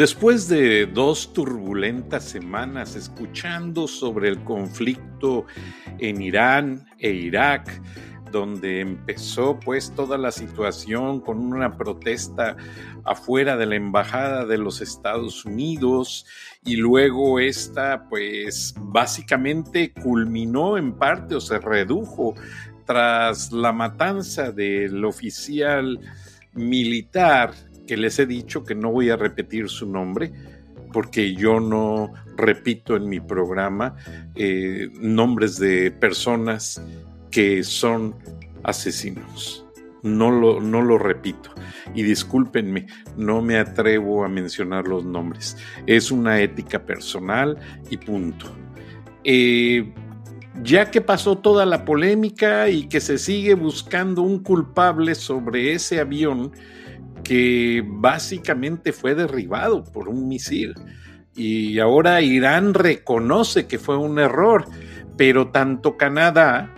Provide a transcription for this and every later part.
Después de dos turbulentas semanas escuchando sobre el conflicto en Irán e Irak, donde empezó pues toda la situación con una protesta afuera de la embajada de los Estados Unidos y luego esta pues básicamente culminó en parte o se redujo tras la matanza del oficial militar que les he dicho que no voy a repetir su nombre porque yo no repito en mi programa eh, nombres de personas que son asesinos. No lo, no lo repito. Y discúlpenme, no me atrevo a mencionar los nombres. Es una ética personal y punto. Eh, ya que pasó toda la polémica y que se sigue buscando un culpable sobre ese avión, que básicamente fue derribado por un misil. Y ahora Irán reconoce que fue un error, pero tanto Canadá,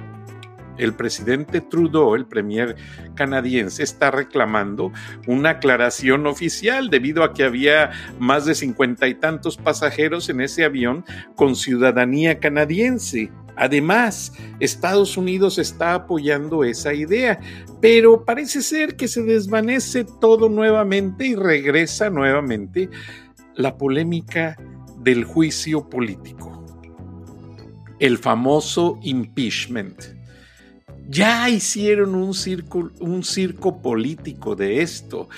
el presidente Trudeau, el premier canadiense, está reclamando una aclaración oficial debido a que había más de cincuenta y tantos pasajeros en ese avión con ciudadanía canadiense. Además, Estados Unidos está apoyando esa idea, pero parece ser que se desvanece todo nuevamente y regresa nuevamente la polémica del juicio político, el famoso impeachment. Ya hicieron un circo, político de esto.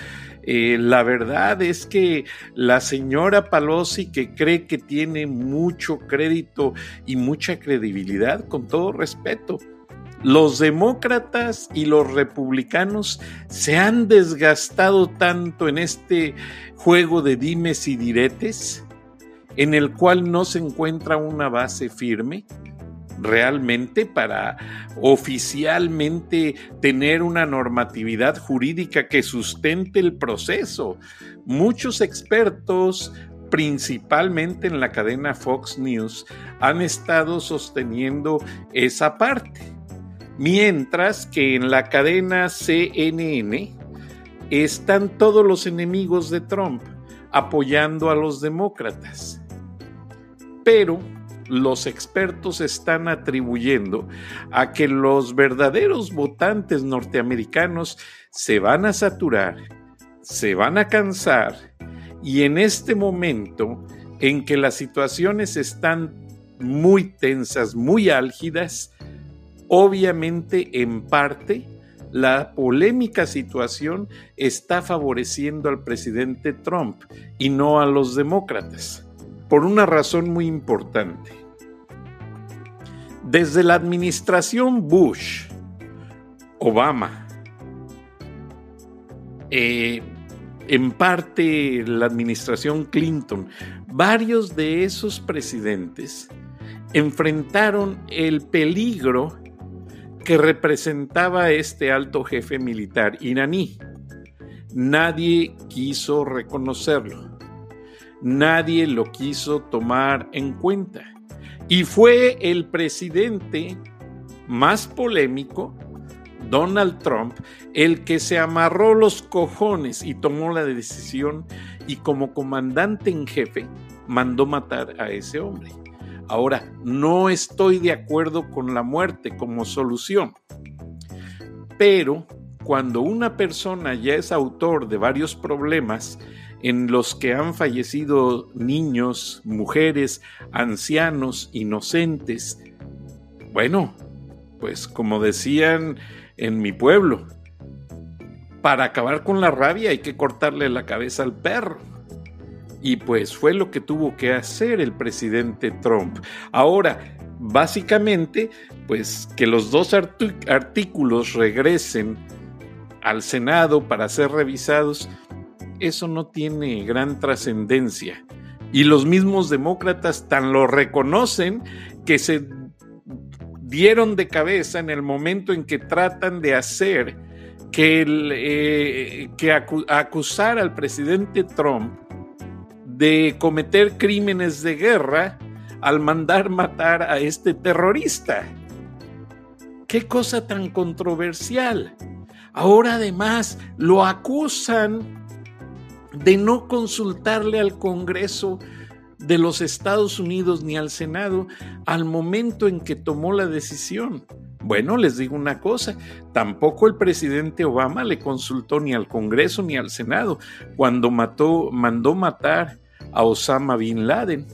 Eh, la verdad es que la señora Palosi, que cree que tiene mucho crédito y mucha credibilidad, con todo respeto, los demócratas y los republicanos se han desgastado tanto en este juego de dimes y diretes, en el cual no se encuentra una base firme, realmente para oficialmente tener una normatividad jurídica que sustente el proceso. Muchos expertos, principalmente en la cadena Fox News, han estado sosteniendo esa parte, mientras que en la cadena CNN están todos los enemigos de Trump apoyando a los demócratas. Pero los expertos están atribuyendo a que los verdaderos votantes norteamericanos se van a saturar, se van a cansar y en este momento en que las situaciones están muy tensas, muy álgidas, obviamente en parte la polémica situación está favoreciendo al presidente Trump y no a los demócratas por una razón muy importante. Desde la administración Bush, Obama, eh, en parte la administración Clinton, varios de esos presidentes enfrentaron el peligro que representaba este alto jefe militar iraní. Nadie quiso reconocerlo nadie lo quiso tomar en cuenta. Y fue el presidente más polémico, Donald Trump, el que se amarró los cojones y tomó la decisión y como comandante en jefe mandó matar a ese hombre. Ahora, no estoy de acuerdo con la muerte como solución, pero cuando una persona ya es autor de varios problemas, en los que han fallecido niños, mujeres, ancianos, inocentes. Bueno, pues como decían en mi pueblo, para acabar con la rabia hay que cortarle la cabeza al perro. Y pues fue lo que tuvo que hacer el presidente Trump. Ahora, básicamente, pues que los dos artículos regresen al Senado para ser revisados, eso no tiene gran trascendencia. Y los mismos demócratas tan lo reconocen que se dieron de cabeza en el momento en que tratan de hacer que, eh, que acusar al presidente Trump de cometer crímenes de guerra al mandar matar a este terrorista. Qué cosa tan controversial. Ahora además lo acusan de no consultarle al Congreso de los Estados Unidos ni al Senado al momento en que tomó la decisión. Bueno, les digo una cosa, tampoco el presidente Obama le consultó ni al Congreso ni al Senado cuando mató, mandó matar a Osama Bin Laden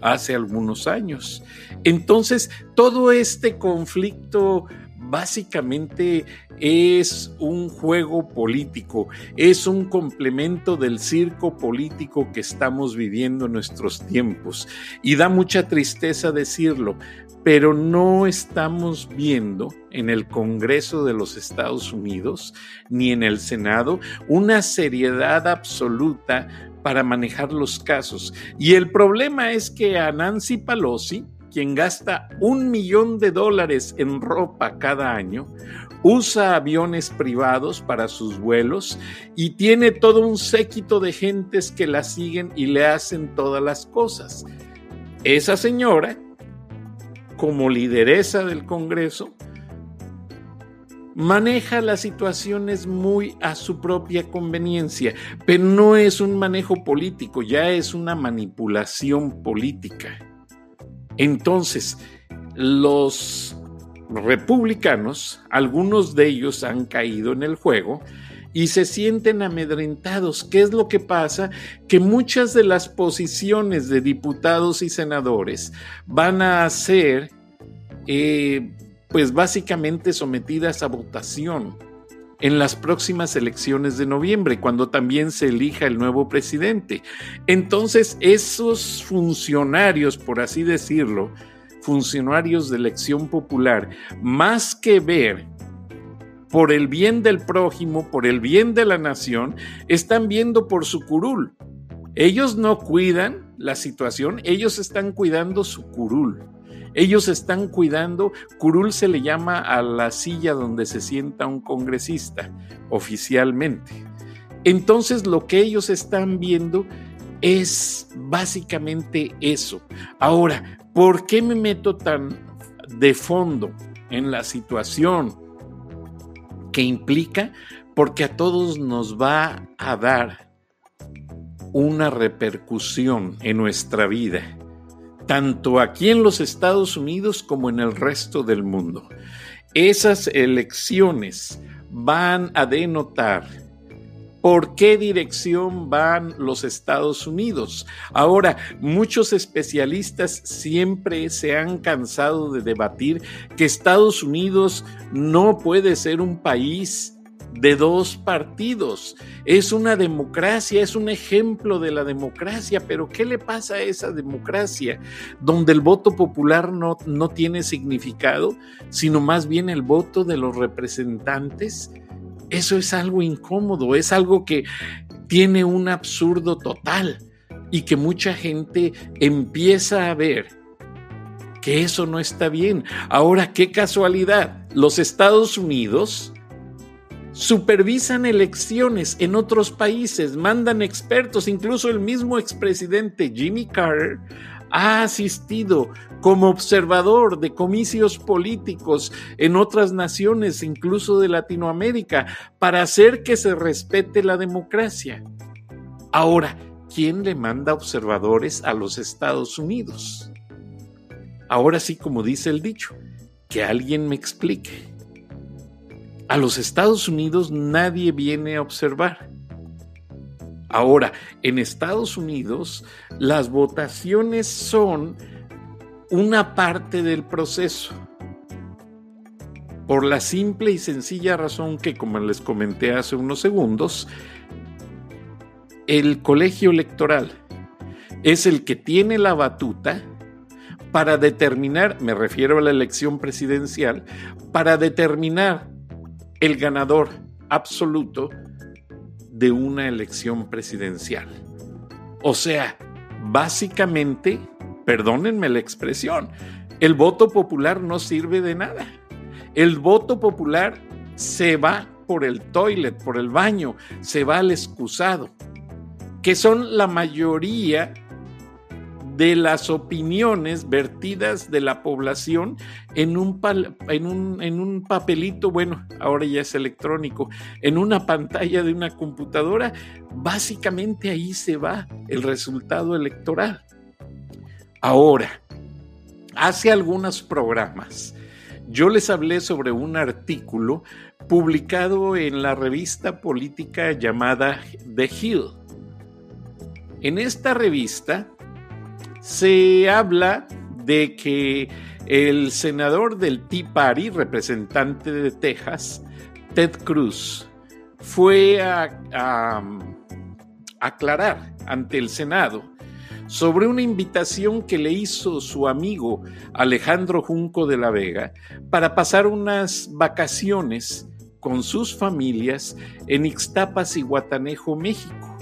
hace algunos años. Entonces, todo este conflicto básicamente es un juego político, es un complemento del circo político que estamos viviendo en nuestros tiempos. Y da mucha tristeza decirlo, pero no estamos viendo en el Congreso de los Estados Unidos ni en el Senado una seriedad absoluta para manejar los casos. Y el problema es que a Nancy Pelosi, quien gasta un millón de dólares en ropa cada año, usa aviones privados para sus vuelos y tiene todo un séquito de gentes que la siguen y le hacen todas las cosas. Esa señora, como lideresa del Congreso, maneja las situaciones muy a su propia conveniencia, pero no es un manejo político, ya es una manipulación política. Entonces, los republicanos, algunos de ellos han caído en el juego y se sienten amedrentados. ¿Qué es lo que pasa? Que muchas de las posiciones de diputados y senadores van a ser, eh, pues básicamente sometidas a votación en las próximas elecciones de noviembre, cuando también se elija el nuevo presidente. Entonces, esos funcionarios, por así decirlo, funcionarios de elección popular, más que ver por el bien del prójimo, por el bien de la nación, están viendo por su curul. Ellos no cuidan la situación, ellos están cuidando su curul. Ellos están cuidando, curul se le llama a la silla donde se sienta un congresista oficialmente. Entonces lo que ellos están viendo es básicamente eso. Ahora, ¿por qué me meto tan de fondo en la situación que implica? Porque a todos nos va a dar una repercusión en nuestra vida tanto aquí en los Estados Unidos como en el resto del mundo. Esas elecciones van a denotar por qué dirección van los Estados Unidos. Ahora, muchos especialistas siempre se han cansado de debatir que Estados Unidos no puede ser un país de dos partidos. Es una democracia, es un ejemplo de la democracia, pero ¿qué le pasa a esa democracia donde el voto popular no, no tiene significado, sino más bien el voto de los representantes? Eso es algo incómodo, es algo que tiene un absurdo total y que mucha gente empieza a ver que eso no está bien. Ahora, qué casualidad, los Estados Unidos supervisan elecciones en otros países, mandan expertos, incluso el mismo expresidente Jimmy Carter ha asistido como observador de comicios políticos en otras naciones, incluso de Latinoamérica, para hacer que se respete la democracia. Ahora, ¿quién le manda observadores a los Estados Unidos? Ahora sí, como dice el dicho, que alguien me explique. A los Estados Unidos nadie viene a observar. Ahora, en Estados Unidos las votaciones son una parte del proceso. Por la simple y sencilla razón que, como les comenté hace unos segundos, el colegio electoral es el que tiene la batuta para determinar, me refiero a la elección presidencial, para determinar el ganador absoluto de una elección presidencial. O sea, básicamente, perdónenme la expresión, el voto popular no sirve de nada. El voto popular se va por el toilet, por el baño, se va al excusado, que son la mayoría de las opiniones vertidas de la población en un, en, un, en un, papelito, bueno, ahora ya es electrónico, en una pantalla de una computadora, básicamente ahí se va el resultado electoral. Ahora, hace algunos programas, yo les hablé sobre un artículo publicado en la revista política llamada The Hill. En esta revista se habla de que el senador del Tea Party, representante de Texas, Ted Cruz, fue a, a aclarar ante el Senado sobre una invitación que le hizo su amigo Alejandro Junco de la Vega para pasar unas vacaciones con sus familias en Ixtapas y Guatanejo, México.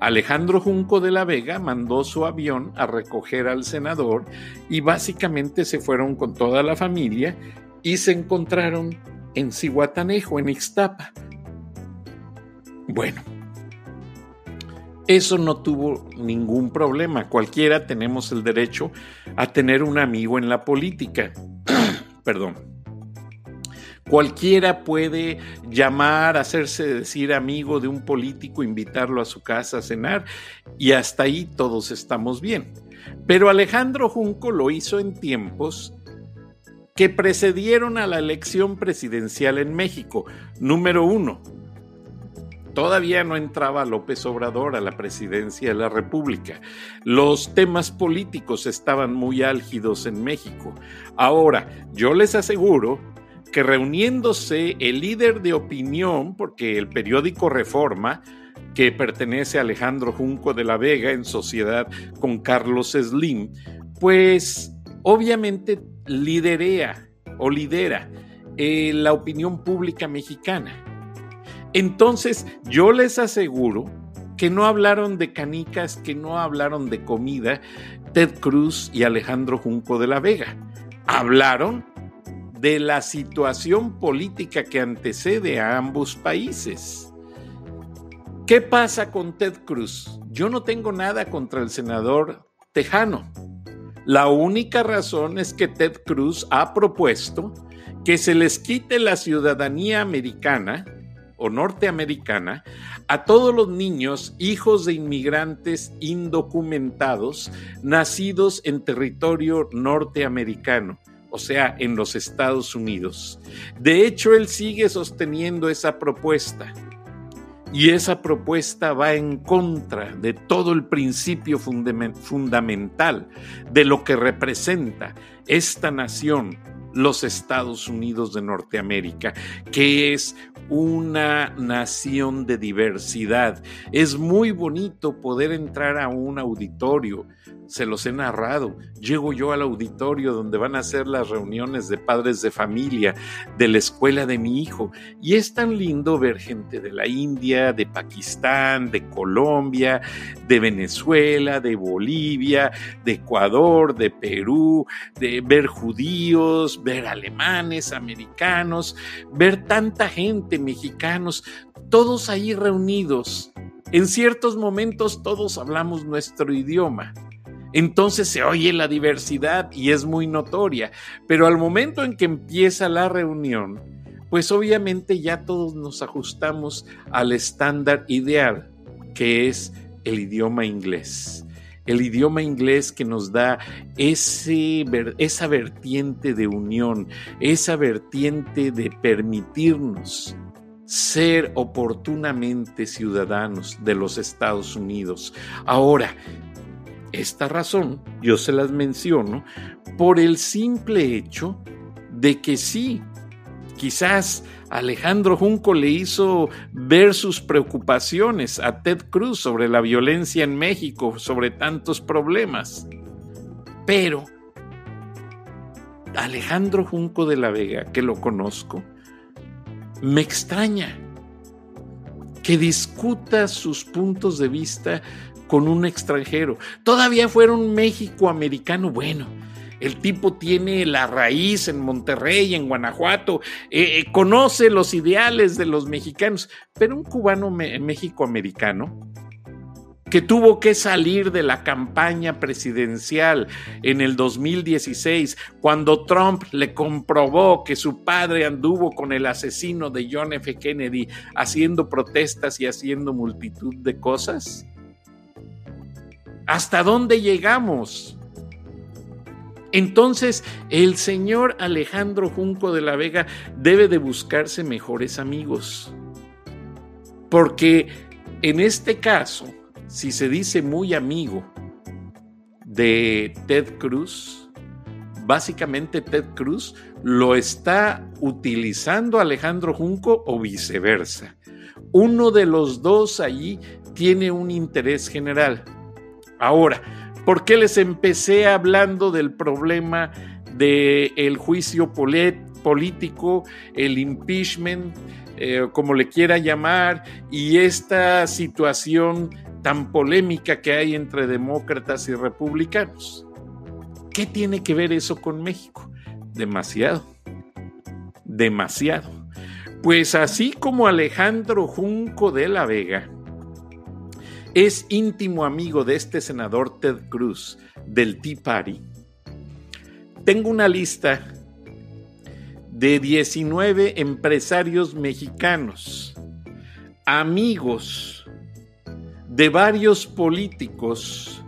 Alejandro Junco de la Vega mandó su avión a recoger al senador y básicamente se fueron con toda la familia y se encontraron en Cihuatanejo, en Ixtapa. Bueno, eso no tuvo ningún problema. Cualquiera tenemos el derecho a tener un amigo en la política. Perdón. Cualquiera puede llamar, hacerse decir amigo de un político, invitarlo a su casa a cenar y hasta ahí todos estamos bien. Pero Alejandro Junco lo hizo en tiempos que precedieron a la elección presidencial en México. Número uno, Todavía no entraba López Obrador a la presidencia de la República. Los temas políticos estaban muy álgidos en México. Ahora, yo les aseguro que reuniéndose el líder de opinión, porque el periódico Reforma, que pertenece a Alejandro Junco de la Vega en sociedad con Carlos Slim, pues obviamente liderea o lidera eh, la opinión pública mexicana. Entonces, yo les aseguro que no hablaron de canicas, que no hablaron de comida, Ted Cruz y Alejandro Junco de la Vega. Hablaron de la situación política que antecede a ambos países. ¿Qué pasa con Ted Cruz? Yo no tengo nada contra el senador Tejano. La única razón es que Ted Cruz ha propuesto que se les quite la ciudadanía americana o norteamericana a todos los niños hijos de inmigrantes indocumentados nacidos en territorio norteamericano, o sea, en los Estados Unidos. De hecho, él sigue sosteniendo esa propuesta. Y esa propuesta va en contra de todo el principio fundamental de lo que representa esta nación los Estados Unidos de Norteamérica, que es una nación de diversidad. Es muy bonito poder entrar a un auditorio se los he narrado. Llego yo al auditorio donde van a ser las reuniones de padres de familia de la escuela de mi hijo y es tan lindo ver gente de la India, de Pakistán, de Colombia, de Venezuela, de Bolivia, de Ecuador, de Perú, de ver judíos, ver alemanes, americanos, ver tanta gente, mexicanos, todos ahí reunidos. En ciertos momentos todos hablamos nuestro idioma entonces se oye la diversidad y es muy notoria, pero al momento en que empieza la reunión, pues obviamente ya todos nos ajustamos al estándar ideal, que es el idioma inglés. El idioma inglés que nos da ese, esa vertiente de unión, esa vertiente de permitirnos ser oportunamente ciudadanos de los Estados Unidos. Ahora, esta razón yo se las menciono por el simple hecho de que sí, quizás Alejandro Junco le hizo ver sus preocupaciones a Ted Cruz sobre la violencia en México, sobre tantos problemas. Pero Alejandro Junco de la Vega, que lo conozco, me extraña que discuta sus puntos de vista con un extranjero. Todavía fuera un México americano, bueno. El tipo tiene la raíz en Monterrey, en Guanajuato, eh, eh, conoce los ideales de los mexicanos, pero un cubano México americano que tuvo que salir de la campaña presidencial en el 2016, cuando Trump le comprobó que su padre anduvo con el asesino de John F. Kennedy haciendo protestas y haciendo multitud de cosas? ¿Hasta dónde llegamos? Entonces, el señor Alejandro Junco de la Vega debe de buscarse mejores amigos. Porque en este caso, si se dice muy amigo de Ted Cruz, básicamente Ted Cruz lo está utilizando Alejandro Junco o viceversa. Uno de los dos allí tiene un interés general. Ahora, ¿por qué les empecé hablando del problema del juicio político, el impeachment, eh, como le quiera llamar, y esta situación tan polémica que hay entre demócratas y republicanos. ¿Qué tiene que ver eso con México? Demasiado, demasiado. Pues así como Alejandro Junco de la Vega es íntimo amigo de este senador Ted Cruz del Tea Party, tengo una lista de 19 empresarios mexicanos, amigos de varios políticos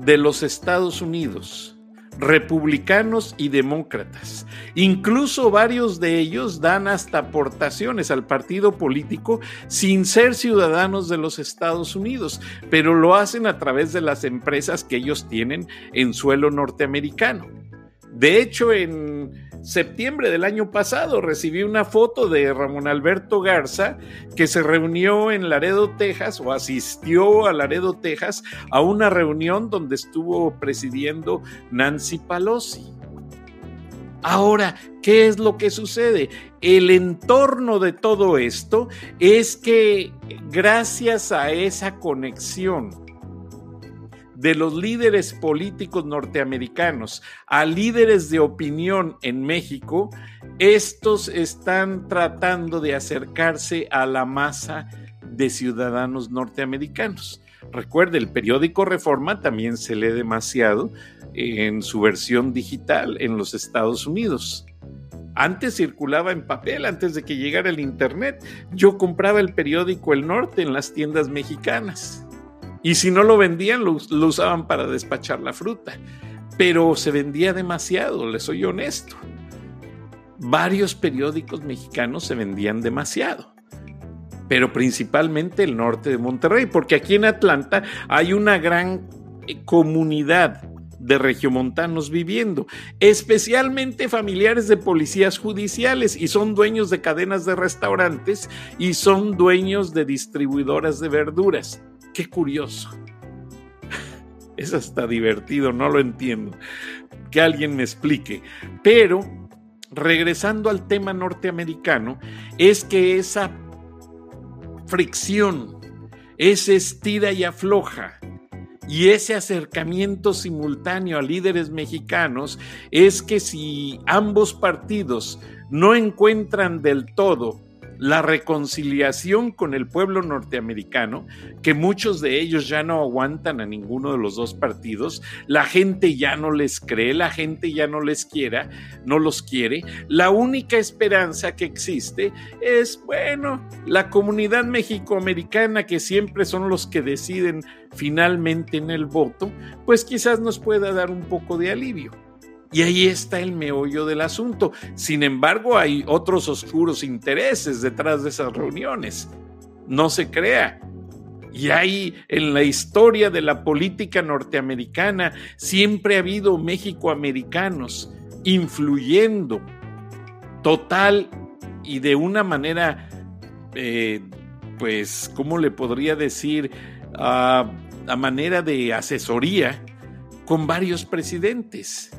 de los Estados Unidos, republicanos y demócratas. Incluso varios de ellos dan hasta aportaciones al partido político sin ser ciudadanos de los Estados Unidos, pero lo hacen a través de las empresas que ellos tienen en suelo norteamericano. De hecho, en septiembre del año pasado recibí una foto de Ramón Alberto Garza que se reunió en Laredo, Texas o asistió a Laredo, Texas a una reunión donde estuvo presidiendo Nancy Pelosi. Ahora, ¿qué es lo que sucede? El entorno de todo esto es que gracias a esa conexión de los líderes políticos norteamericanos a líderes de opinión en México, estos están tratando de acercarse a la masa de ciudadanos norteamericanos. Recuerde, el periódico Reforma también se lee demasiado en su versión digital en los Estados Unidos. Antes circulaba en papel, antes de que llegara el Internet. Yo compraba el periódico El Norte en las tiendas mexicanas. Y si no lo vendían, lo, usaban para despachar la fruta. Pero se vendía demasiado, les soy honesto. Varios periódicos mexicanos se vendían demasiado pero principalmente el norte de Monterrey, porque aquí en Atlanta hay una gran eh, comunidad de regiomontanos viviendo, especialmente familiares de policías judiciales y son dueños de cadenas de restaurantes y son dueños de distribuidoras de verduras. Qué curioso. Es hasta divertido, no lo entiendo. Que alguien me explique. Pero, regresando al tema norteamericano, es que esa fricción, ese estira y afloja, y ese acercamiento simultáneo a líderes mexicanos es que si ambos partidos no encuentran del todo la reconciliación con el pueblo norteamericano, que muchos de ellos ya no aguantan a ninguno de los dos partidos, la gente ya no les cree, la gente ya no les quiera, no los quiere. La única esperanza que existe es, bueno, la comunidad mexicoamericana que siempre son los que deciden finalmente en el voto, pues quizás nos pueda dar un poco de alivio. Y ahí está el meollo del asunto. Sin embargo, hay otros oscuros intereses detrás de esas reuniones. No se crea. Y hay en la historia de la política norteamericana siempre ha habido México-americanos influyendo total y de una manera, eh, pues, ¿cómo le podría decir? a manera de asesoría con varios presidentes.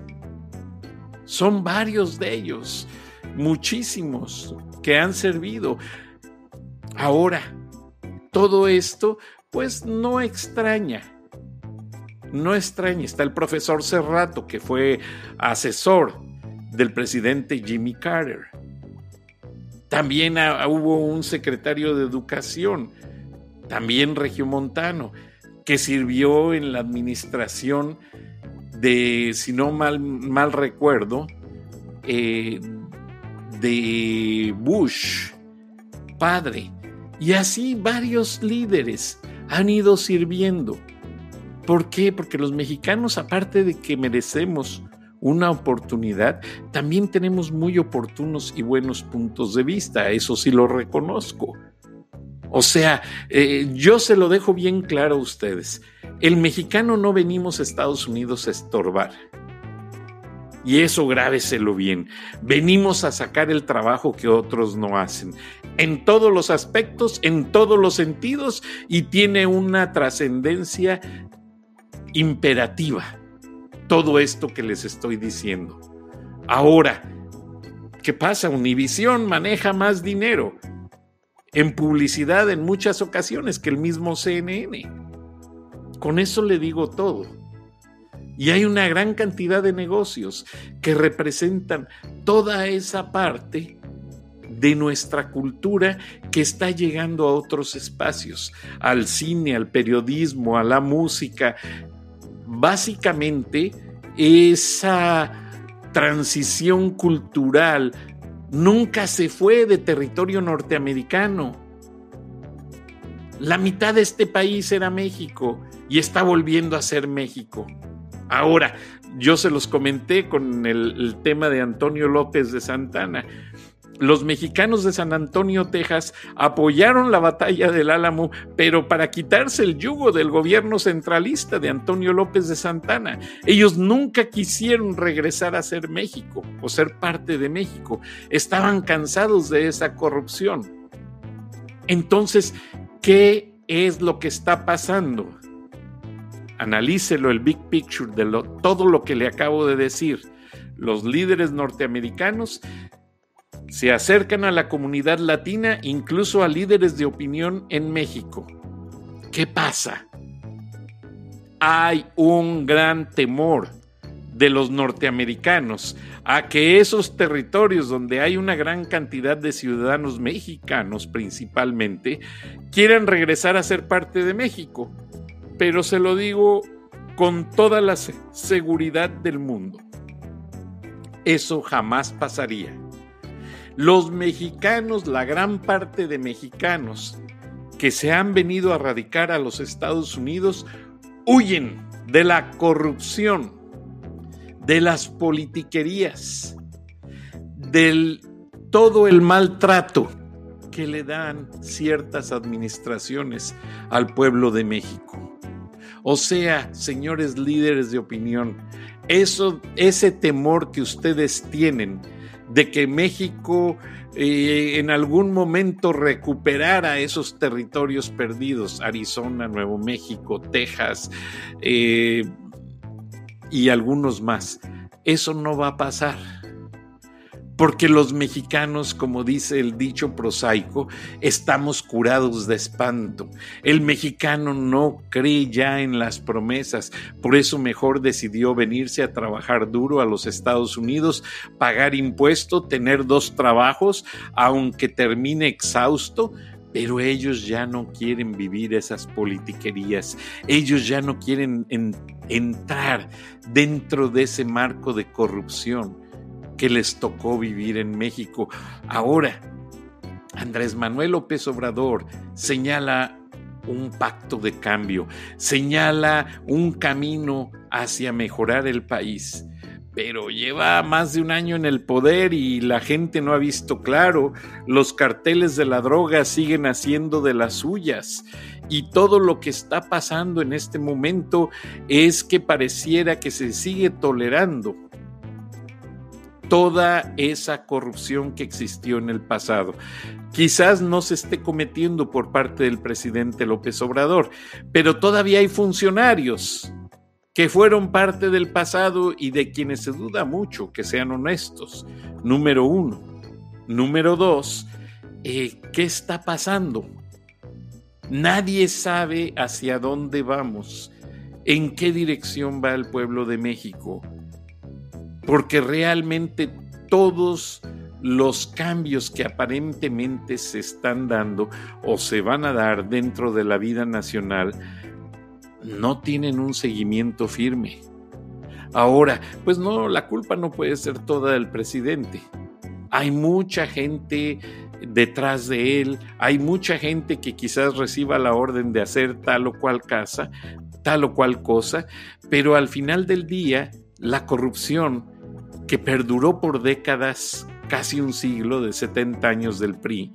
Son varios de ellos, muchísimos que han servido. Ahora, todo esto pues no extraña. No extraña. Está el profesor Serrato, que fue asesor del presidente Jimmy Carter. También hubo un secretario de educación también regiomontano, que sirvió en la administración de, si no mal, mal recuerdo, eh, de Bush, padre. Y así varios líderes han ido sirviendo. ¿Por qué? Porque los mexicanos, aparte de que merecemos una oportunidad, también tenemos muy oportunos y buenos puntos de vista, eso sí lo reconozco. O sea, eh, yo se lo dejo bien claro a ustedes, el mexicano no venimos a Estados Unidos a estorbar. Y eso grábeselo bien. Venimos a sacar el trabajo que otros no hacen. En todos los aspectos, en todos los sentidos, y tiene una trascendencia imperativa todo esto que les estoy diciendo. Ahora, ¿qué pasa? Univisión maneja más dinero en publicidad en muchas ocasiones que el mismo CNN. Con eso le digo todo. Y hay una gran cantidad de negocios que representan toda esa parte de nuestra cultura que está llegando a otros espacios, al cine, al periodismo, a la música, básicamente esa transición cultural nunca se fue de territorio norteamericano. La mitad de este país era México y está volviendo a ser México. Ahora, yo se los comenté con el, tema de Antonio López de Santana los mexicanos de San Antonio, Texas, apoyaron la batalla del Álamo, pero para quitarse el yugo del gobierno centralista de Antonio López de Santana. Ellos nunca quisieron regresar a ser México o ser parte de México. Estaban cansados de esa corrupción. Entonces, ¿qué es lo que está pasando? Analícelo el big picture de todo lo que le acabo de decir. Los líderes norteamericanos se acercan a la comunidad latina, incluso a líderes de opinión en México. ¿Qué pasa? Hay un gran temor de los norteamericanos a que esos territorios donde hay una gran cantidad de ciudadanos mexicanos principalmente quieran regresar a ser parte de México. Pero se lo digo con toda la seguridad del mundo. Eso jamás pasaría. Los mexicanos, la gran parte de mexicanos que se han venido a radicar a los Estados Unidos, huyen de la corrupción, de las politiquerías, del todo el maltrato que le dan ciertas administraciones al pueblo de México. O sea, señores líderes de opinión, eso, ese temor que ustedes tienen de que México eh, en algún momento recuperara esos territorios perdidos, Arizona, Nuevo México, Texas eh, y algunos más. Eso no va a pasar porque los mexicanos, como dice el dicho prosaico, estamos curados de espanto. El mexicano no cree ya en las promesas, por eso mejor decidió venirse a trabajar duro a los Estados Unidos, pagar impuesto, tener dos trabajos, aunque termine exhausto, pero ellos ya no quieren vivir esas politiquerías, ellos ya no quieren entrar dentro de ese marco de corrupción que les tocó vivir en México. Ahora, Andrés Manuel López Obrador señala un pacto de cambio, señala un camino hacia mejorar el país. Pero lleva más de un año en el poder y la gente no ha visto claro. Los carteles de la droga siguen haciendo de las suyas. Y todo lo que está pasando en este momento es que pareciera que se sigue tolerando toda esa corrupción que existió en el pasado. Quizás no se esté cometiendo por parte del presidente López Obrador, pero todavía hay funcionarios que fueron parte del pasado y de quienes se duda mucho que sean honestos. Número uno. Número dos, eh, ¿qué está pasando? Nadie sabe hacia dónde vamos, en qué dirección va el pueblo de México porque realmente todos los cambios que aparentemente se están dando o se van a dar dentro de la vida nacional no tienen un seguimiento firme. Ahora, pues no, la culpa no puede ser toda del presidente. Hay mucha gente detrás de él, hay mucha gente que quizás reciba la orden de hacer tal o cual casa, tal o cual cosa, pero al final del día, la corrupción que perduró por décadas, casi un siglo de 70 años del PRI,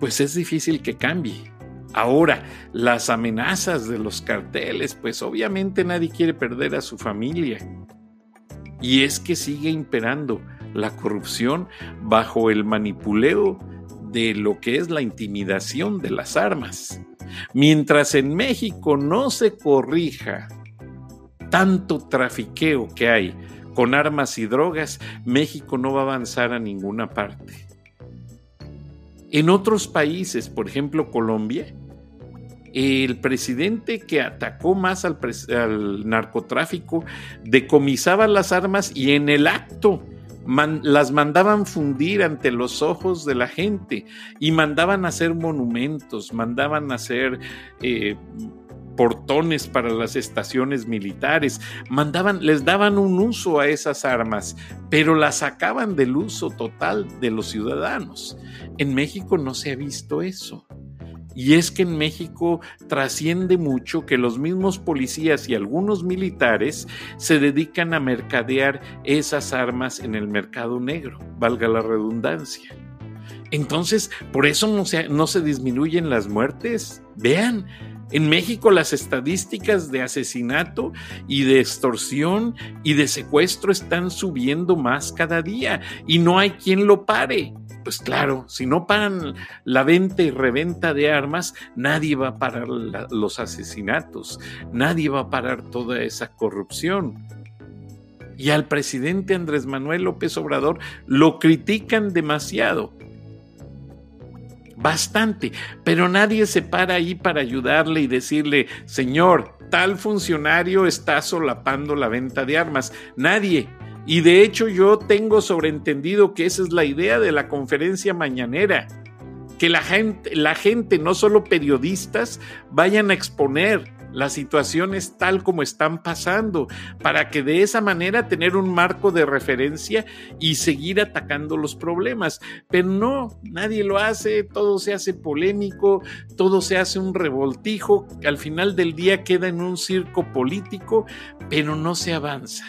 pues es difícil que cambie. Ahora, las amenazas de los carteles, pues obviamente nadie quiere perder a su familia. Y es que sigue imperando la corrupción bajo el manipuleo de lo que es la intimidación de las armas. Mientras en México no se corrija tanto trafiqueo que hay con armas y drogas, México no va a avanzar a ninguna parte. En otros países, por ejemplo Colombia, el presidente que atacó más al, narcotráfico decomisaba las armas y en el acto las mandaban fundir ante los ojos de la gente y mandaban hacer monumentos, mandaban hacer eh, portones para las estaciones militares, mandaban, les daban un uso a esas armas, pero las sacaban del uso total de los ciudadanos. En México no se ha visto eso. Y es que en México trasciende mucho que los mismos policías y algunos militares se dedican a mercadear esas armas en el mercado negro, valga la redundancia. Entonces, por eso no se, no se disminuyen las muertes. Vean, en México las estadísticas de asesinato y de extorsión y de secuestro están subiendo más cada día y no hay quien lo pare. Pues claro, si no paran la venta y reventa de armas, nadie va a parar los asesinatos, nadie va a parar toda esa corrupción. Y al presidente Andrés Manuel López Obrador lo critican demasiado bastante, pero nadie se para ahí para ayudarle y decirle, señor, tal funcionario está solapando la venta de armas. Nadie. Y de hecho yo tengo sobreentendido que esa es la idea de la conferencia mañanera, que la gente, la gente, no solo periodistas, vayan a exponer las situaciones tal como están pasando, para que de esa manera tener un marco de referencia y seguir atacando los problemas. Pero no, nadie lo hace, todo se hace polémico, todo se hace un revoltijo, al final del día queda en un circo político, pero no se avanza.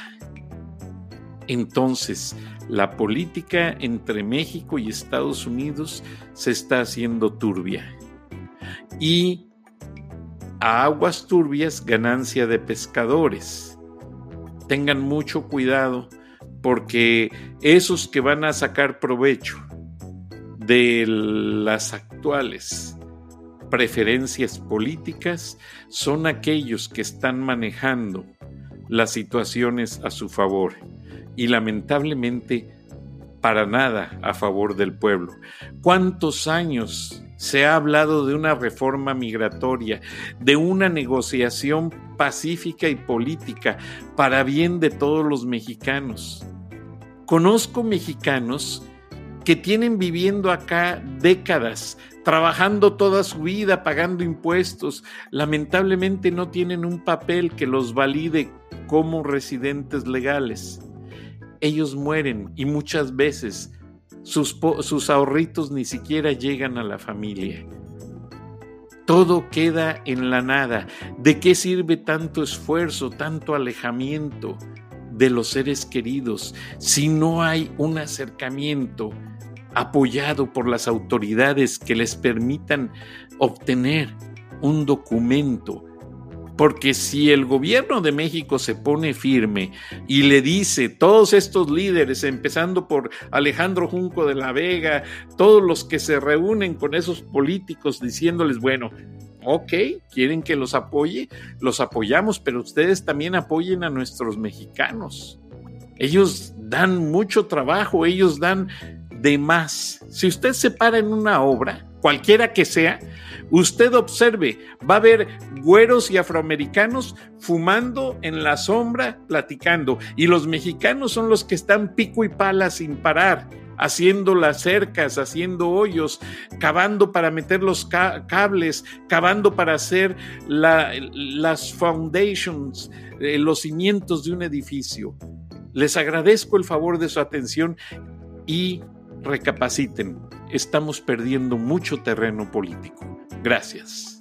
Entonces, la política entre México y Estados Unidos se está haciendo turbia. Y a aguas turbias ganancia de pescadores. Tengan mucho cuidado porque esos que van a sacar provecho de las actuales preferencias políticas son aquellos que están manejando las situaciones a su favor y lamentablemente para nada a favor del pueblo. ¿Cuántos años se ha hablado de una reforma migratoria, de una negociación pacífica y política para bien de todos los mexicanos. Conozco mexicanos que tienen viviendo acá décadas, trabajando toda su vida, pagando impuestos, lamentablemente no tienen un papel que los valide como residentes legales. Ellos mueren y muchas veces sus, ahorritos ni siquiera llegan a la familia. Todo queda en la nada. ¿De qué sirve tanto esfuerzo, tanto alejamiento de los seres queridos si no hay un acercamiento apoyado por las autoridades que les permitan obtener un documento porque si el gobierno de México se pone firme y le dice todos estos líderes, empezando por Alejandro Junco de la Vega, todos los que se reúnen con esos políticos diciéndoles, bueno, ok, quieren que los apoye, los apoyamos, pero ustedes también apoyen a nuestros mexicanos. Ellos dan mucho trabajo, ellos dan de más. Si usted se para en una obra, cualquiera que sea, usted observe, va a haber güeros y afroamericanos fumando en la sombra, platicando, y los mexicanos son los que están pico y pala sin parar, haciendo las cercas, haciendo hoyos, cavando para meter los cables, cavando para hacer las foundations, eh, los cimientos de un edificio. Les agradezco el favor de su atención y recapaciten. Estamos perdiendo mucho terreno político. Gracias.